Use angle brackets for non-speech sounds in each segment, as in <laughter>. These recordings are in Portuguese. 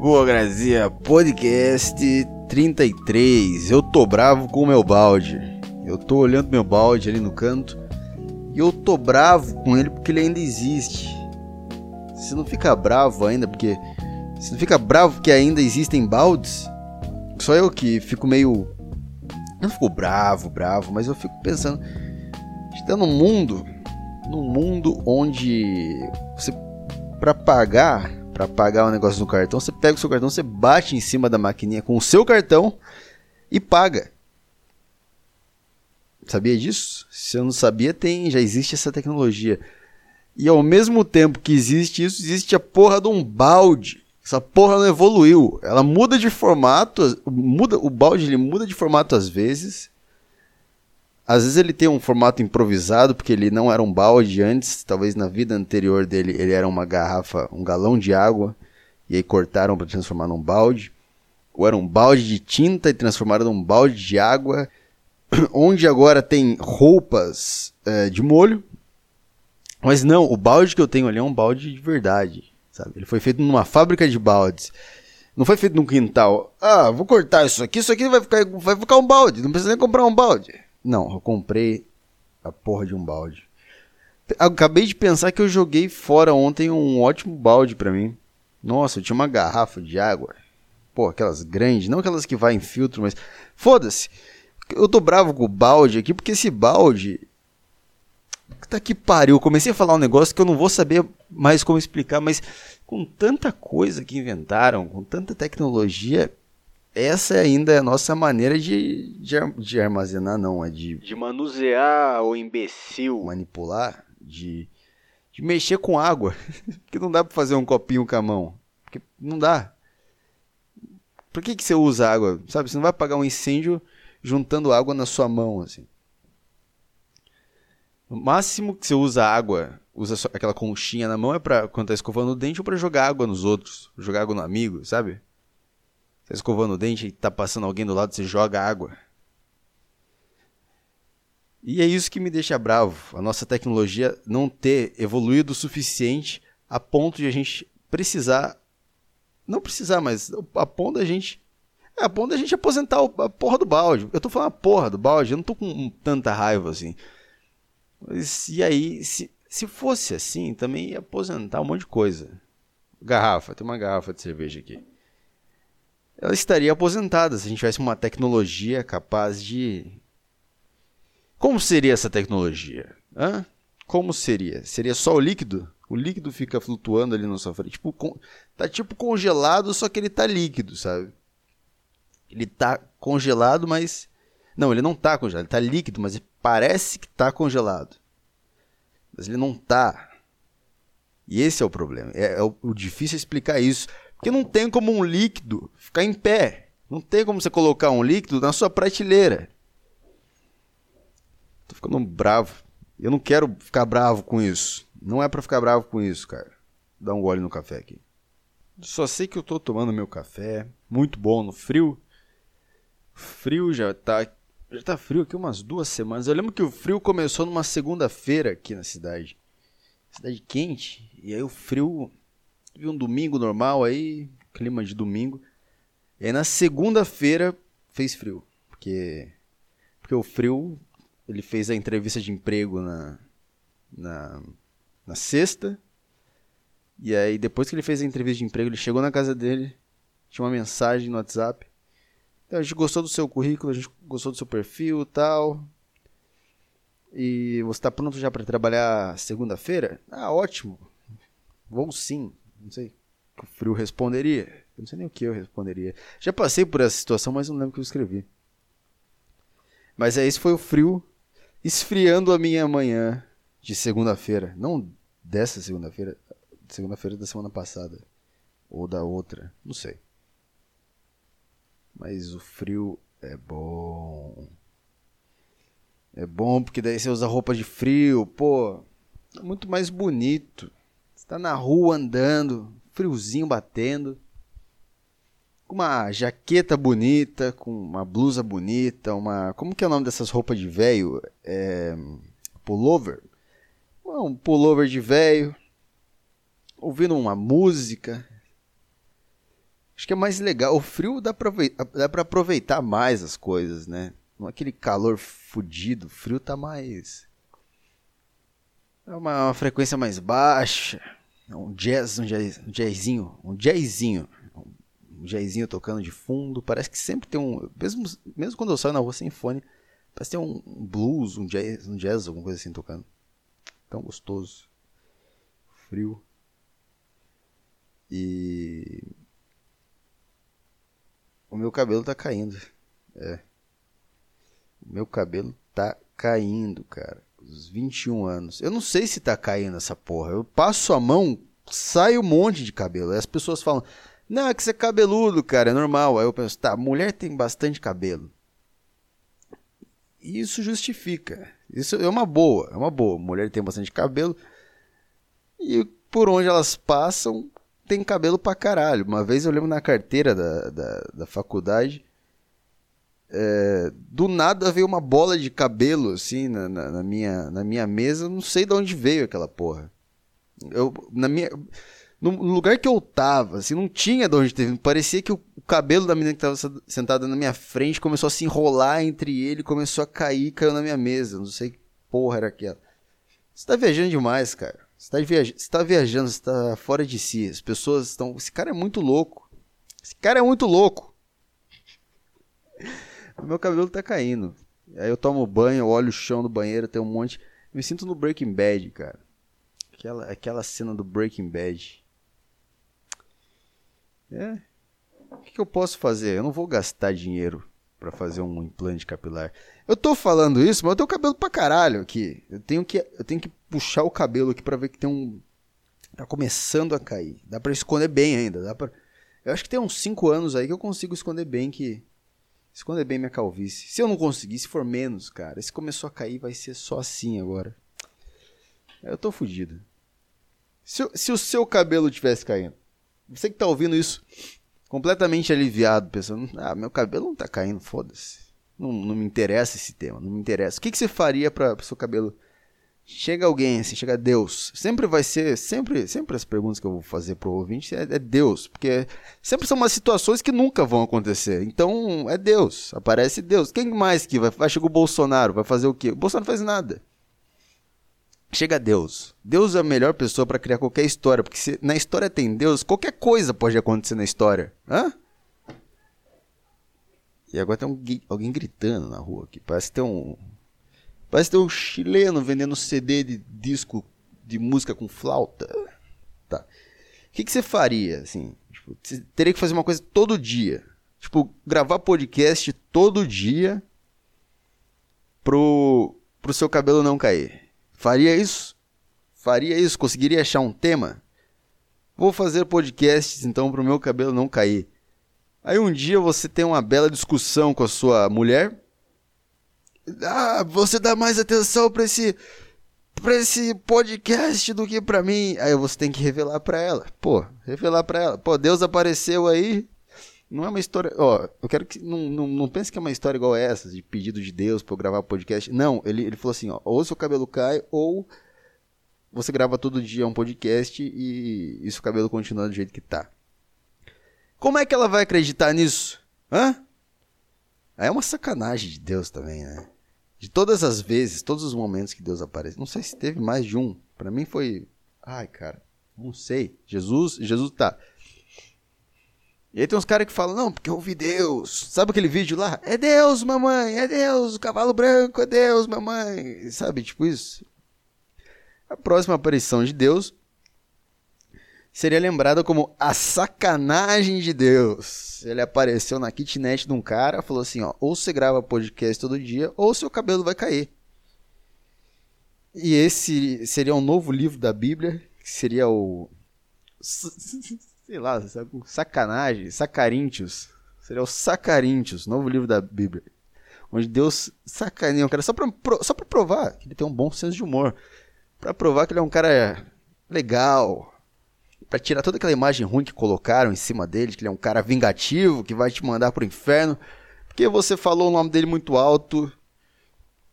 Boa Grazia, podcast 33. Eu tô bravo com o meu balde. Eu tô olhando meu balde ali no canto e eu tô bravo com ele porque ele ainda existe. Você não fica bravo ainda porque. Você não fica bravo porque ainda existem baldes? Só eu que fico meio. Não fico bravo, bravo, mas eu fico pensando. A gente tá num mundo. Num mundo onde você. Pra pagar para pagar um negócio no cartão, você pega o seu cartão, você bate em cima da maquininha com o seu cartão e paga. Sabia disso? Se eu não sabia, tem, já existe essa tecnologia. E ao mesmo tempo que existe isso, existe a porra de um balde. Essa porra não evoluiu. Ela muda de formato, muda o balde ele muda de formato às vezes. Às vezes ele tem um formato improvisado, porque ele não era um balde antes, talvez na vida anterior dele ele era uma garrafa, um galão de água, e aí cortaram para transformar num balde. Ou era um balde de tinta e transformaram num balde de água, <clears throat> onde agora tem roupas é, de molho. Mas não, o balde que eu tenho ali é um balde de verdade, sabe? Ele foi feito numa fábrica de baldes. Não foi feito num quintal. Ah, vou cortar isso aqui, isso aqui vai ficar, vai ficar um balde. Não precisa nem comprar um balde. Não, eu comprei a porra de um balde. Acabei de pensar que eu joguei fora ontem um ótimo balde para mim. Nossa, eu tinha uma garrafa de água. Pô, aquelas grandes, não aquelas que vai em filtro, mas. Foda-se! Eu tô bravo com o balde aqui, porque esse balde. Tá que pariu. Comecei a falar um negócio que eu não vou saber mais como explicar, mas com tanta coisa que inventaram, com tanta tecnologia, essa ainda é a nossa maneira de, de, de armazenar, não, é de, de manusear o imbecil, manipular, de, de mexer com água, <laughs> que não dá para fazer um copinho com a mão, porque não dá. Por que, que você usa água? Sabe, você não vai apagar um incêndio juntando água na sua mão, assim. O máximo que você usa água, usa aquela conchinha na mão é para quando tá escovando o dente ou para jogar água nos outros, jogar água no amigo, sabe? Tá escovando o dente e tá passando alguém do lado, você joga água. E é isso que me deixa bravo, a nossa tecnologia não ter evoluído o suficiente a ponto de a gente precisar, não precisar, mas a ponto da gente, a ponto da gente aposentar a porra do balde. Eu tô falando a porra do balde, eu não tô com tanta raiva assim. Mas e aí, se, se fosse assim, também ia aposentar um monte de coisa. Garrafa, tem uma garrafa de cerveja aqui ela estaria aposentada se a gente tivesse uma tecnologia capaz de. Como seria essa tecnologia? Hã? Como seria? Seria só o líquido? O líquido fica flutuando ali na sua frente. Tipo, com... Tá tipo congelado, só que ele tá líquido, sabe? Ele tá congelado, mas. Não, ele não tá congelado, ele tá líquido, mas parece que tá congelado. Mas ele não tá. E esse é o problema. É, é o, o difícil é explicar isso. Porque não tem como um líquido ficar em pé. Não tem como você colocar um líquido na sua prateleira. Tô ficando bravo. Eu não quero ficar bravo com isso. Não é para ficar bravo com isso, cara. Dá um gole no café aqui. Só sei que eu tô tomando meu café, muito bom no frio. Frio já tá, já tá frio aqui umas duas semanas. Eu lembro que o frio começou numa segunda-feira aqui na cidade. Cidade quente, e aí o frio Tive um domingo normal aí, clima de domingo. E aí na segunda-feira fez frio. Porque, porque o frio, ele fez a entrevista de emprego na, na, na sexta. E aí depois que ele fez a entrevista de emprego, ele chegou na casa dele, tinha uma mensagem no WhatsApp. Então, a gente gostou do seu currículo, a gente gostou do seu perfil tal. E você está pronto já para trabalhar segunda-feira? Ah, ótimo. Vou sim. Não sei. O frio responderia. Eu não sei nem o que eu responderia. Já passei por essa situação, mas não lembro o que eu escrevi. Mas é, esse foi o frio esfriando a minha manhã de segunda-feira. Não dessa segunda-feira. Segunda-feira da semana passada. Ou da outra. Não sei. Mas o frio é bom. É bom porque daí você usa roupa de frio. Pô, é muito mais bonito tá na rua andando, friozinho batendo, com uma jaqueta bonita, com uma blusa bonita, uma. Como que é o nome dessas roupas de velho? É. Pullover? Um pullover de velho, ouvindo uma música, Acho que é mais legal. O frio dá pra, aproveitar mais as coisas, né? Não é aquele calor fudido. O frio tá mais. É uma, uma frequência mais baixa. Um jazz, um, jazz, um jazzinho. Um jazzinho. Um jazzinho tocando de fundo. Parece que sempre tem um. Mesmo, mesmo quando eu saio na rua sem fone, parece que tem um blues, um jazz, um jazz, alguma coisa assim tocando. Tão gostoso. Frio. E o meu cabelo tá caindo. É. O meu cabelo tá caindo, cara. Os 21 anos. Eu não sei se tá caindo essa porra. Eu passo a mão, sai um monte de cabelo. Aí as pessoas falam: Não, é que você é cabeludo, cara, é normal. Aí eu penso: Tá, mulher tem bastante cabelo. Isso justifica. Isso é uma boa, é uma boa. Mulher tem bastante cabelo. E por onde elas passam, tem cabelo pra caralho. Uma vez eu lembro na carteira da, da, da faculdade, é, do nada veio uma bola de cabelo assim na, na, na, minha, na minha mesa, não sei de onde veio aquela porra. Eu, na minha, no lugar que eu tava, assim, não tinha de onde teve. Parecia que o, o cabelo da menina que tava sentada na minha frente começou a se enrolar entre ele, começou a cair caiu na minha mesa. Não sei que porra era aquela. Você tá viajando demais, cara. Você tá, viaj você tá viajando, você tá fora de si. As pessoas estão. Esse cara é muito louco. Esse cara é muito louco. Meu cabelo tá caindo. Aí eu tomo banho, olho o chão do banheiro, tem um monte. Me sinto no Breaking Bad, cara. Aquela, aquela cena do Breaking Bad. É. O que, que eu posso fazer? Eu não vou gastar dinheiro para fazer um implante capilar. Eu tô falando isso, mas eu tenho cabelo pra caralho aqui. Eu tenho que, eu tenho que puxar o cabelo aqui para ver que tem um. Tá começando a cair. Dá para esconder bem ainda. Dá pra... Eu acho que tem uns 5 anos aí que eu consigo esconder bem que. Esconder bem minha calvície. Se eu não conseguir, se for menos, cara. Se começou a cair, vai ser só assim agora. Eu tô fudido. Se, se o seu cabelo tivesse caindo. Você que tá ouvindo isso completamente aliviado, pensando, ah, meu cabelo não tá caindo, foda-se. Não, não me interessa esse tema, não me interessa. O que, que você faria para o seu cabelo? Chega alguém, assim, chega Deus. Sempre vai ser, sempre, sempre as perguntas que eu vou fazer pro ouvinte é, é Deus, porque sempre são umas situações que nunca vão acontecer. Então, é Deus, aparece Deus. Quem mais que vai? Vai chegar o Bolsonaro, vai fazer o quê? O Bolsonaro faz nada. Chega Deus. Deus é a melhor pessoa para criar qualquer história, porque se na história tem Deus, qualquer coisa pode acontecer na história. Hã? E agora tem um, alguém gritando na rua aqui. Parece que tem um. Parece tem um chileno vendendo CD de disco de música com flauta. Tá. O que, você faria, assim? Tipo, teria que fazer uma coisa todo dia. Tipo, gravar podcast todo dia pro, pro seu cabelo não cair. Faria isso? Faria isso? Conseguiria achar um tema? Vou fazer podcasts então para o meu cabelo não cair. Aí um dia você tem uma bela discussão com a sua mulher. Ah, você dá mais atenção para esse para esse podcast do que para mim. Aí você tem que revelar para ela. Pô, revelar para ela. Pô, Deus apareceu aí. Não é uma história. Ó, eu quero que. Não, não, não pense que é uma história igual essa, de pedido de Deus pra eu gravar podcast. Não, ele, ele falou assim: ó, ou seu cabelo cai, ou você grava todo dia um podcast e, e seu cabelo continua do jeito que tá. Como é que ela vai acreditar nisso? Hã? É uma sacanagem de Deus também, né? De todas as vezes, todos os momentos que Deus aparece. Não sei se teve mais de um. Para mim foi. Ai, cara. Não sei. Jesus, Jesus tá. E aí tem uns caras que falam, não, porque eu ouvi Deus. Sabe aquele vídeo lá? É Deus, mamãe, é Deus, o cavalo branco, é Deus, mamãe. Sabe, tipo isso. A próxima aparição de Deus seria lembrada como a sacanagem de Deus. Ele apareceu na kitnet de um cara, falou assim, ó, ou você grava podcast todo dia, ou seu cabelo vai cair. E esse seria um novo livro da Bíblia, que seria o sei lá, sacanagem, sacaríntios. Seria o Sacaríntios, novo livro da Bíblia. Onde Deus sacaneia um cara só pra, só pra provar que ele tem um bom senso de humor. Pra provar que ele é um cara legal. Pra tirar toda aquela imagem ruim que colocaram em cima dele, que ele é um cara vingativo, que vai te mandar pro inferno. Porque você falou o nome dele muito alto.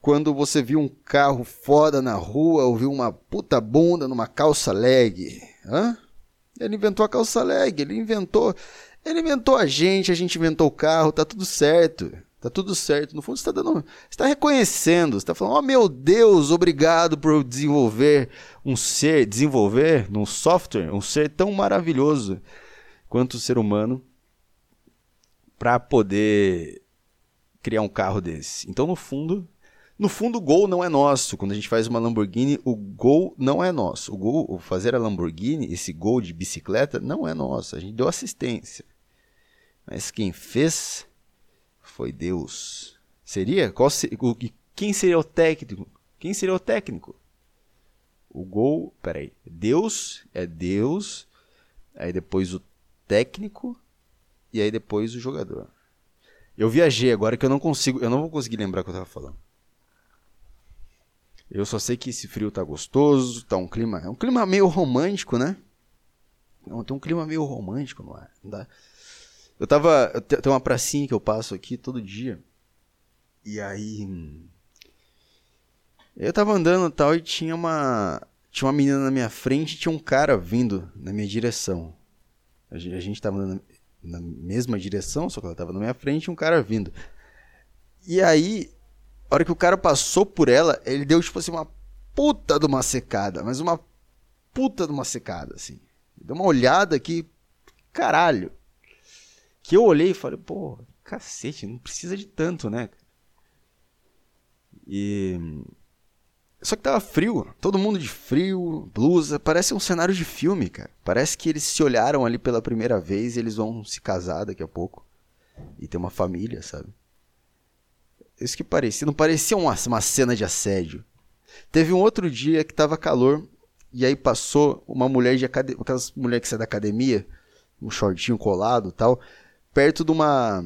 Quando você viu um carro foda na rua, ou viu uma puta bunda numa calça leg. Hã? Ele inventou a calça leg, ele inventou. Ele inventou a gente, a gente inventou o carro, tá tudo certo. Tá tudo certo. No fundo, você tá dando. Você tá reconhecendo. Você tá falando, oh meu Deus, obrigado por desenvolver um ser, desenvolver num software, um ser tão maravilhoso quanto o ser humano para poder criar um carro desse. Então, no fundo, no fundo, o gol não é nosso. Quando a gente faz uma Lamborghini, o gol não é nosso. O gol, fazer a Lamborghini, esse gol de bicicleta, não é nosso. A gente deu assistência. Mas quem fez foi Deus. Seria? Qual o, quem seria o técnico? Quem seria o técnico? O gol, peraí. Deus é Deus. Aí depois o técnico e aí depois o jogador. Eu viajei agora que eu não consigo, eu não vou conseguir lembrar o que eu tava falando. Eu só sei que esse frio tá gostoso, tá um clima, é um clima meio romântico, né? Não, tem um clima meio romântico no ar. Não dá. Eu tava, eu tem uma pracinha que eu passo aqui todo dia. E aí eu tava andando tal e tinha uma tinha uma menina na minha frente e tinha um cara vindo na minha direção. A gente, a gente tava andando na mesma direção, só que ela tava na minha frente e um cara vindo. E aí a hora que o cara passou por ela, ele deu tipo assim uma puta de uma secada, mas uma puta de uma secada, assim. Deu uma olhada aqui, caralho. Que eu olhei e falei, pô, cacete, não precisa de tanto, né? E. Só que tava frio, todo mundo de frio, blusa, parece um cenário de filme, cara. Parece que eles se olharam ali pela primeira vez e eles vão se casar daqui a pouco. E ter uma família, sabe? Isso que parecia. Não parecia uma, uma cena de assédio. Teve um outro dia que tava calor. E aí passou uma mulher de academia. Aquelas mulheres que saem da academia. Um shortinho colado tal. Perto de uma.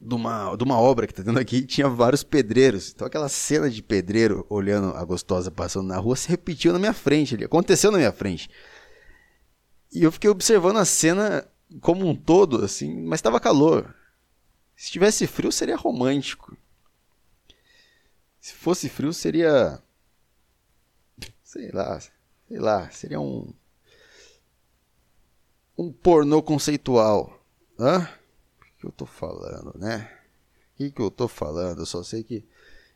De uma, de uma obra que tá tendo aqui, tinha vários pedreiros. Então aquela cena de pedreiro olhando a gostosa passando na rua se repetiu na minha frente ali. Aconteceu na minha frente. E eu fiquei observando a cena como um todo, assim, mas estava calor. Se tivesse frio, seria romântico. Se fosse frio, seria. Sei lá. Sei lá. Seria um. Um pornô conceitual. Hã? O que eu tô falando, né? O que, que eu tô falando? Eu só sei que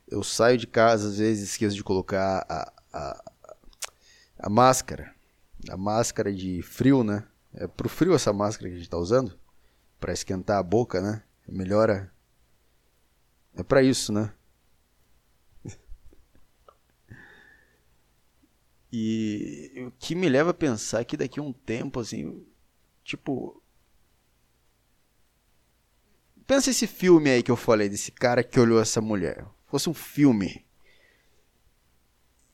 eu saio de casa, às vezes esqueço de colocar a, a, a máscara. A máscara de frio, né? É pro frio essa máscara que a gente tá usando. para esquentar a boca, né? melhora. É para isso, né? <laughs> E o que me leva a pensar que daqui a um tempo, assim, tipo. Pensa esse filme aí que eu falei, desse cara que olhou essa mulher. Fosse um filme.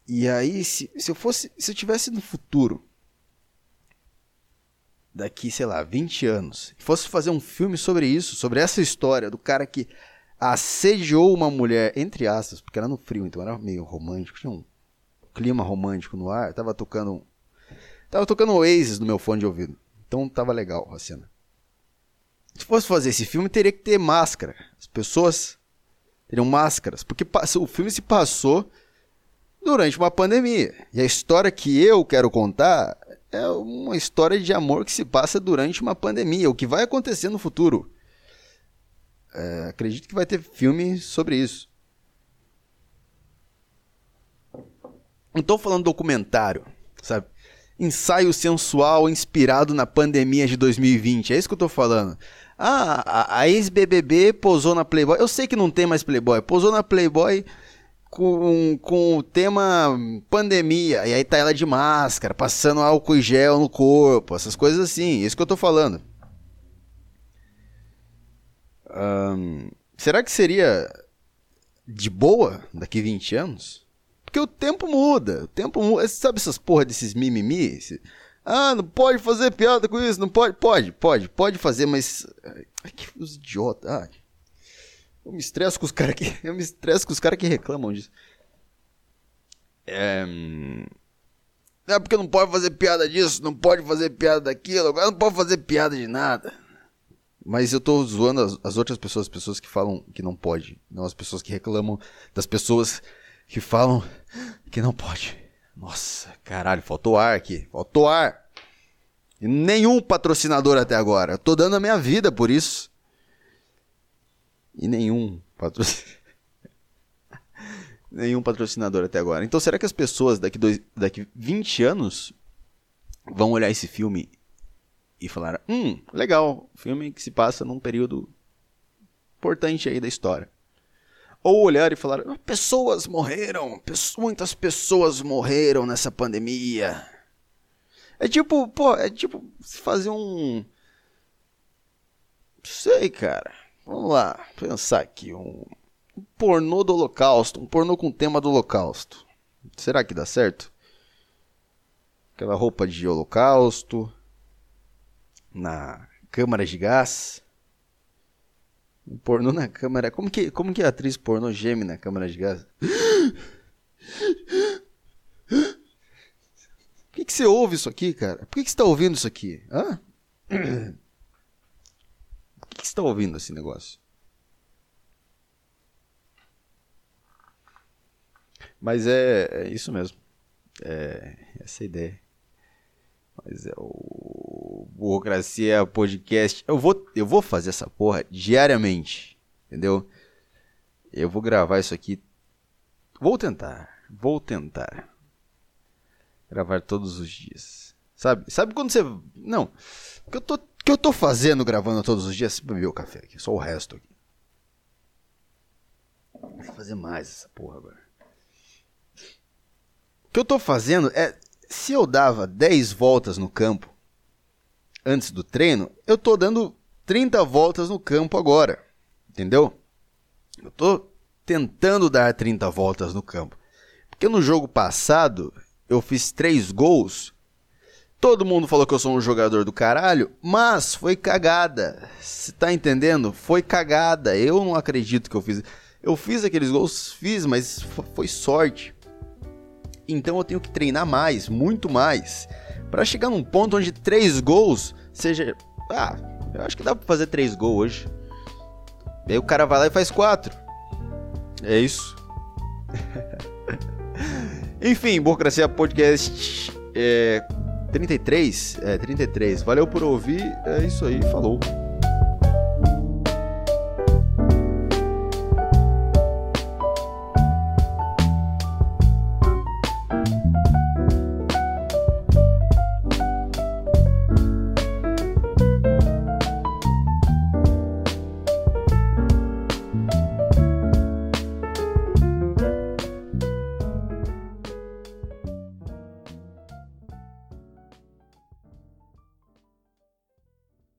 E aí, se, se eu fosse. Se eu tivesse no futuro daqui, sei lá, 20 anos, fosse fazer um filme sobre isso, sobre essa história do cara que assediou uma mulher, entre aspas, porque era no frio, então era meio romântico, tinha um clima romântico no ar, tava tocando tava tocando Oasis no meu fone de ouvido. Então tava legal a cena. Se fosse fazer esse filme, teria que ter máscara. As pessoas teriam máscaras, porque o filme se passou durante uma pandemia. E a história que eu quero contar é uma história de amor que se passa durante uma pandemia, o que vai acontecer no futuro. É, acredito que vai ter filme sobre isso. Não estou falando documentário, sabe? Ensaio sensual inspirado na pandemia de 2020. É isso que eu estou falando. Ah, a, a ex-BBB posou na Playboy. Eu sei que não tem mais Playboy. Posou na Playboy com, com o tema pandemia, e aí tá ela de máscara, passando álcool e gel no corpo, essas coisas assim, isso que eu tô falando. Será que seria de boa daqui 20 anos? Porque o tempo muda, o tempo muda. Sabe essas porra desses mimimi? Ah, não pode fazer piada com isso, não pode. Pode, pode, pode fazer, mas. Ai, que os idiotas. Ai. Eu me estresso com os caras que. <laughs> Eu me estresso com os caras que reclamam disso. É. É porque não pode fazer piada disso, não pode fazer piada daquilo, agora não pode fazer piada de nada. Mas eu tô zoando as, as, outras pessoas, as pessoas que falam que não pode. Não as pessoas que reclamam das pessoas que falam que não pode. Nossa, caralho, faltou ar aqui. Faltou ar. E nenhum patrocinador até agora. Eu tô dando a minha vida por isso. E nenhum patrocinador. <laughs> nenhum patrocinador até agora. Então será que as pessoas daqui, dois, daqui 20 anos vão olhar esse filme e falar: hum, legal, filme que se passa num período importante aí da história. Ou olhar e falar: ah, pessoas morreram, muitas pessoas morreram nessa pandemia. É tipo, pô, é tipo fazer um. Sei, cara. Vamos lá, pensar aqui. Um, um pornô do Holocausto. Um pornô com tema do Holocausto. Será que dá certo? Aquela roupa de Holocausto. Na câmara de gás. Pornô na câmara. Como que, como que a atriz pornô geme na câmara de gás? Por que, que você ouve isso aqui, cara? Por que, que você está ouvindo isso aqui? Hã? Por que, que você está ouvindo esse negócio? Mas é, é isso mesmo. É essa é ideia. Mas é o Burocracia Podcast. Eu vou, eu vou fazer essa porra diariamente. Entendeu? Eu vou gravar isso aqui. Vou tentar. Vou tentar. Gravar todos os dias. Sabe? Sabe quando você. Não. Que eu tô, que eu tô fazendo gravando todos os dias? Beber o café aqui. Só o resto aqui. Vou fazer mais essa porra agora. O que eu tô fazendo é. Se eu dava 10 voltas no campo antes do treino, eu tô dando 30 voltas no campo agora. Entendeu? Eu tô tentando dar 30 voltas no campo. Porque no jogo passado eu fiz três gols. Todo mundo falou que eu sou um jogador do caralho, mas foi cagada. Você tá entendendo? Foi cagada. Eu não acredito que eu fiz. Eu fiz aqueles gols, fiz, mas foi sorte. Então eu tenho que treinar mais, muito mais, para chegar num ponto onde três gols seja, ah, eu acho que dá para fazer três gols hoje. E aí o cara vai lá e faz quatro. É isso. <laughs> Enfim, Burocracia Podcast é, 33. É, 33. Valeu por ouvir. É isso aí. Falou.